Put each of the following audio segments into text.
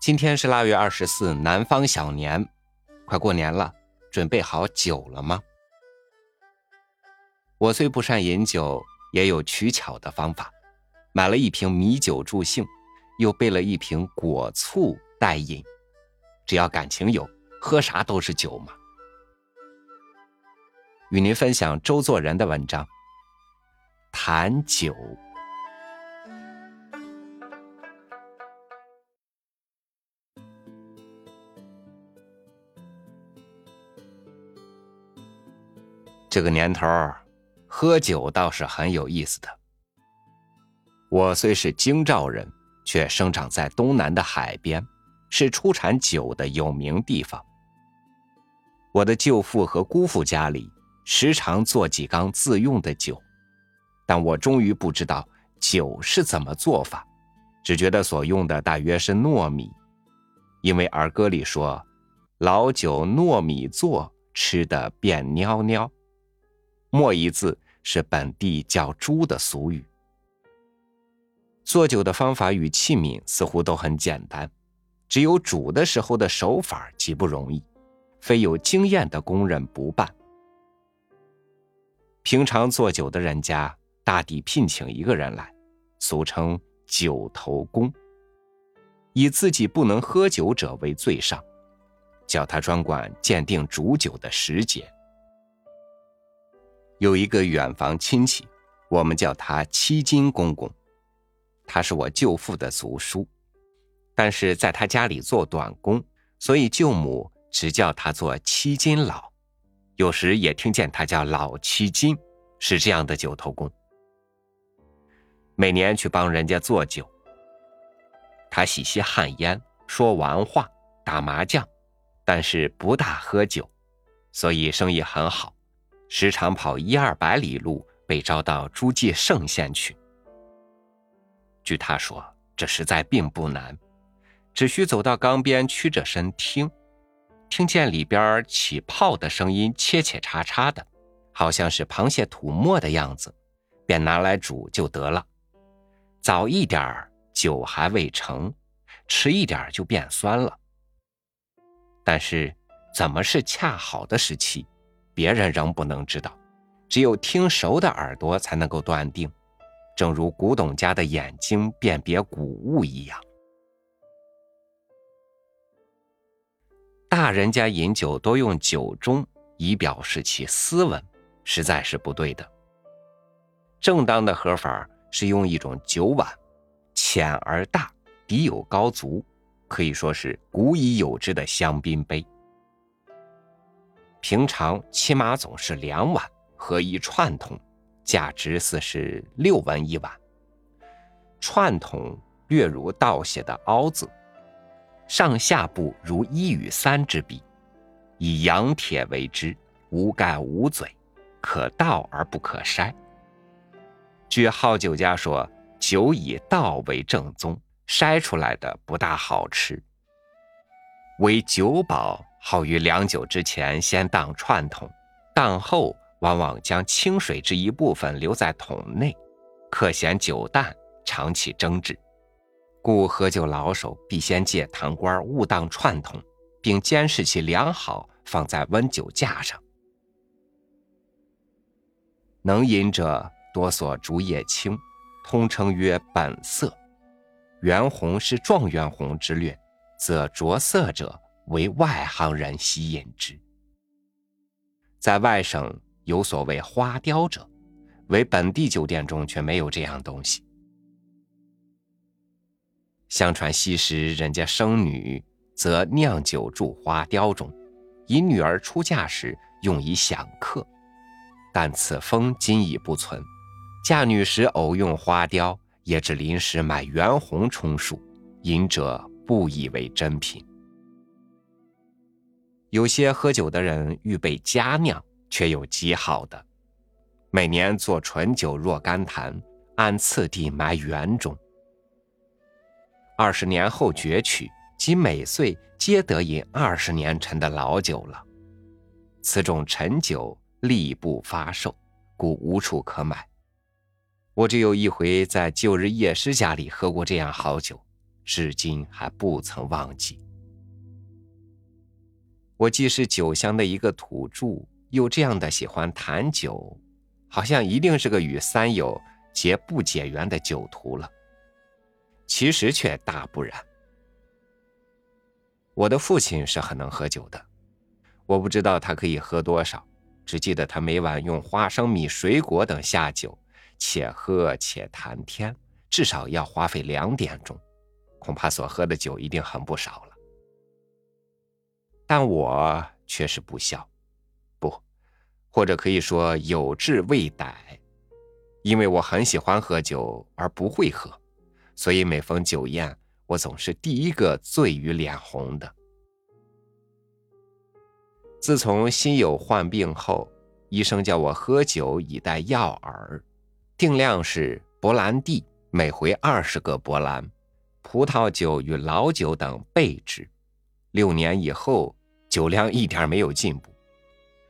今天是腊月二十四，南方小年，快过年了，准备好酒了吗？我虽不善饮酒，也有取巧的方法，买了一瓶米酒助兴，又备了一瓶果醋代饮。只要感情有，喝啥都是酒嘛。与您分享周作人的文章，谈酒。这个年头喝酒倒是很有意思的。我虽是京兆人，却生长在东南的海边，是出产酒的有名地方。我的舅父和姑父家里时常做几缸自用的酒，但我终于不知道酒是怎么做法，只觉得所用的大约是糯米，因为儿歌里说：“老酒糯米做，吃的便尿尿。”墨一字是本地叫猪的俗语。做酒的方法与器皿似乎都很简单，只有煮的时候的手法极不容易，非有经验的工人不办。平常做酒的人家大抵聘请一个人来，俗称酒头工，以自己不能喝酒者为最上，叫他专管鉴定煮酒的时节。有一个远房亲戚，我们叫他七金公公，他是我舅父的族叔，但是在他家里做短工，所以舅母只叫他做七金老，有时也听见他叫老七金，是这样的九头公。每年去帮人家做酒，他喜吸旱烟，说完话，打麻将，但是不大喝酒，所以生意很好。时常跑一二百里路，被招到诸暨圣县去。据他说，这实在并不难，只需走到缸边，屈着身听，听见里边起泡的声音，切切叉叉的，好像是螃蟹吐沫的样子，便拿来煮就得了。早一点酒还未成，迟一点就变酸了。但是，怎么是恰好的时期？别人仍不能知道，只有听熟的耳朵才能够断定，正如古董家的眼睛辨别古物一样。大人家饮酒多用酒盅，以表示其斯文，实在是不对的。正当的喝法是用一种酒碗，浅而大，底有高足，可以说是古已有之的香槟杯。平常起码总是两碗和一串桶，价值似是六文一碗。串桶略如倒写的凹字，上下部如一与三之比，以羊铁为之，无盖无嘴，可倒而不可筛。据好酒家说，酒以倒为正宗，筛出来的不大好吃。为酒保。好于良酒之前先当串筒，当后往往将清水之一部分留在桶内，可嫌酒淡，常起争执。故喝酒老手必先借堂官误当串桶，并监视其良好，放在温酒架上。能饮者多所竹叶青，通称曰本色。圆红是状元红之略，则着色者。为外行人吸引之，在外省有所谓花雕者，为本地酒店中却没有这样东西。相传昔时人家生女，则酿酒注花雕中，以女儿出嫁时用以享客。但此风今已不存，嫁女时偶用花雕，也只临时买圆红充数，饮者不以为珍品。有些喝酒的人预备佳酿，却有极好的。每年做醇酒若干坛，按次第埋园中。二十年后攫取，即每岁皆得饮二十年陈的老酒了。此种陈酒力不发售，故无处可买。我只有一回在旧日夜师家里喝过这样好酒，至今还不曾忘记。我既是酒乡的一个土著，又这样的喜欢谈酒，好像一定是个与三友结不解缘的酒徒了。其实却大不然。我的父亲是很能喝酒的，我不知道他可以喝多少，只记得他每晚用花生米、水果等下酒，且喝且谈天，至少要花费两点钟，恐怕所喝的酒一定很不少了。但我却是不孝，不，或者可以说有志未逮，因为我很喜欢喝酒而不会喝，所以每逢酒宴，我总是第一个醉于脸红的。自从心有患病后，医生叫我喝酒以待药饵，定量是勃兰地每回二十个勃兰，葡萄酒与老酒等备之。六年以后。酒量一点没有进步，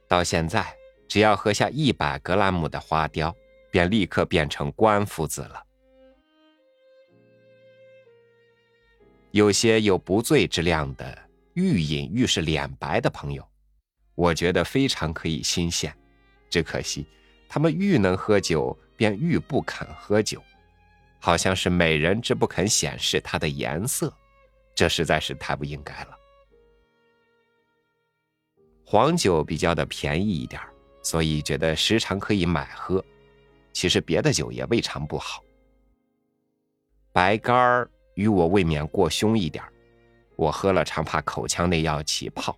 到现在只要喝下一百格兰姆的花雕，便立刻变成官夫子了。有些有不醉之量的，愈饮愈是脸白的朋友，我觉得非常可以新鲜。只可惜他们愈能喝酒，便愈不肯喝酒，好像是美人之不肯显示它的颜色，这实在是太不应该了。黄酒比较的便宜一点所以觉得时常可以买喝。其实别的酒也未尝不好。白干儿与我未免过凶一点我喝了常怕口腔内要起泡。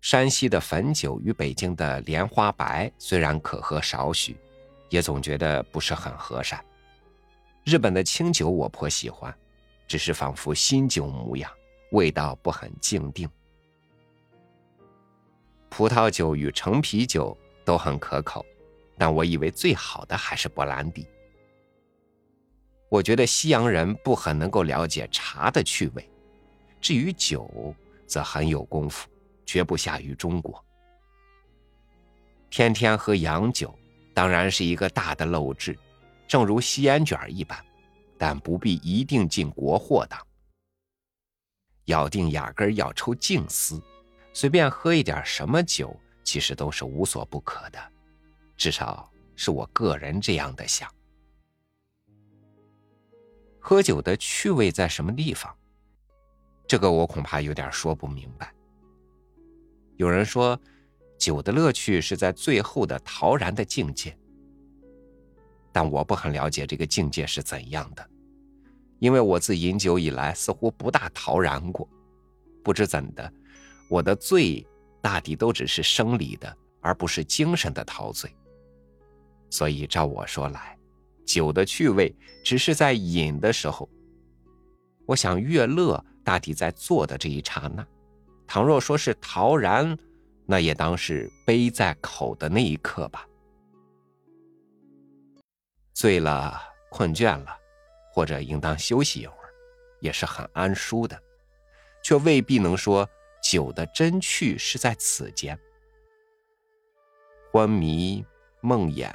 山西的汾酒与北京的莲花白虽然可喝少许，也总觉得不是很和善。日本的清酒我颇喜欢，只是仿佛新酒模样，味道不很静定。葡萄酒与橙啤酒都很可口，但我以为最好的还是勃兰迪。我觉得西洋人不很能够了解茶的趣味，至于酒则很有功夫，绝不下于中国。天天喝洋酒当然是一个大的陋制，正如吸烟卷一般，但不必一定进国货党。咬定压根要抽净丝。随便喝一点什么酒，其实都是无所不可的，至少是我个人这样的想。喝酒的趣味在什么地方？这个我恐怕有点说不明白。有人说，酒的乐趣是在最后的陶然的境界，但我不很了解这个境界是怎样的，因为我自饮酒以来似乎不大陶然过，不知怎的。我的醉，大抵都只是生理的，而不是精神的陶醉。所以照我说来，酒的趣味只是在饮的时候。我想乐乐大抵在做的这一刹那。倘若说是陶然，那也当是杯在口的那一刻吧。醉了，困倦了，或者应当休息一会儿，也是很安舒的，却未必能说。酒的真趣是在此间，昏迷、梦魇、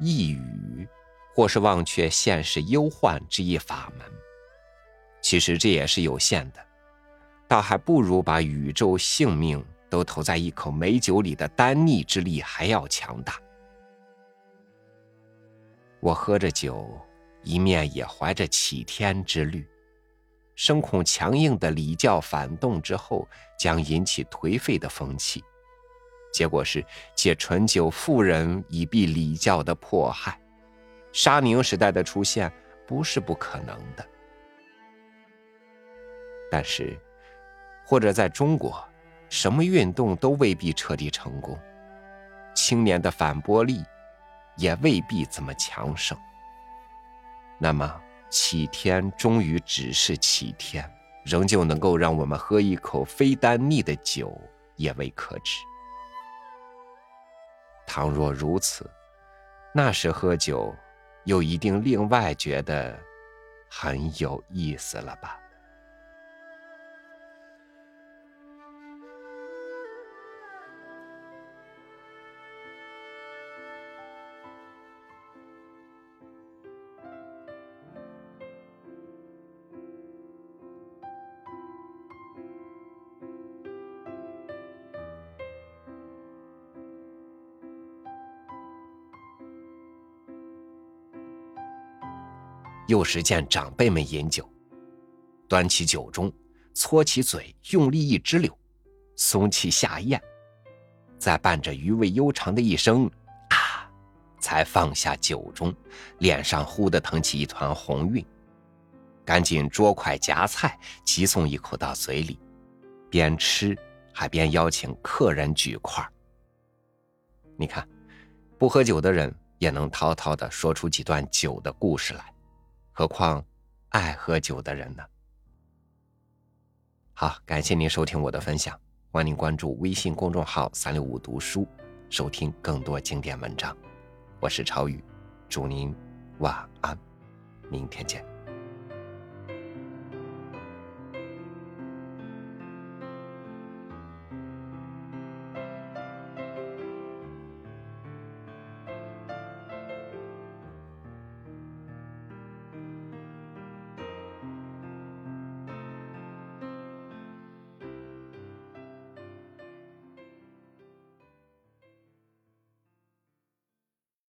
呓语，或是忘却现实忧患之一法门。其实这也是有限的，倒还不如把宇宙性命都投在一口美酒里的丹逆之力还要强大。我喝着酒，一面也怀着启天之虑。生恐强硬的礼教反动之后，将引起颓废的风气。结果是借醇酒妇人以避礼教的迫害。沙宁时代的出现不是不可能的。但是，或者在中国，什么运动都未必彻底成功，青年的反驳力也未必怎么强盛。那么。启天终于只是启天，仍旧能够让我们喝一口非丹腻的酒，也未可知。倘若如此，那时喝酒，又一定另外觉得很有意思了吧？又是见长辈们饮酒，端起酒盅，搓起嘴，用力一直溜，松气下咽，再伴着余味悠长的一声“啊”，才放下酒盅，脸上忽地腾起一团红晕，赶紧捉筷夹菜，急送一口到嘴里，边吃还边邀请客人举筷。你看，不喝酒的人也能滔滔地说出几段酒的故事来。何况，爱喝酒的人呢？好，感谢您收听我的分享，欢迎您关注微信公众号“三六五读书”，收听更多经典文章。我是超宇，祝您晚安，明天见。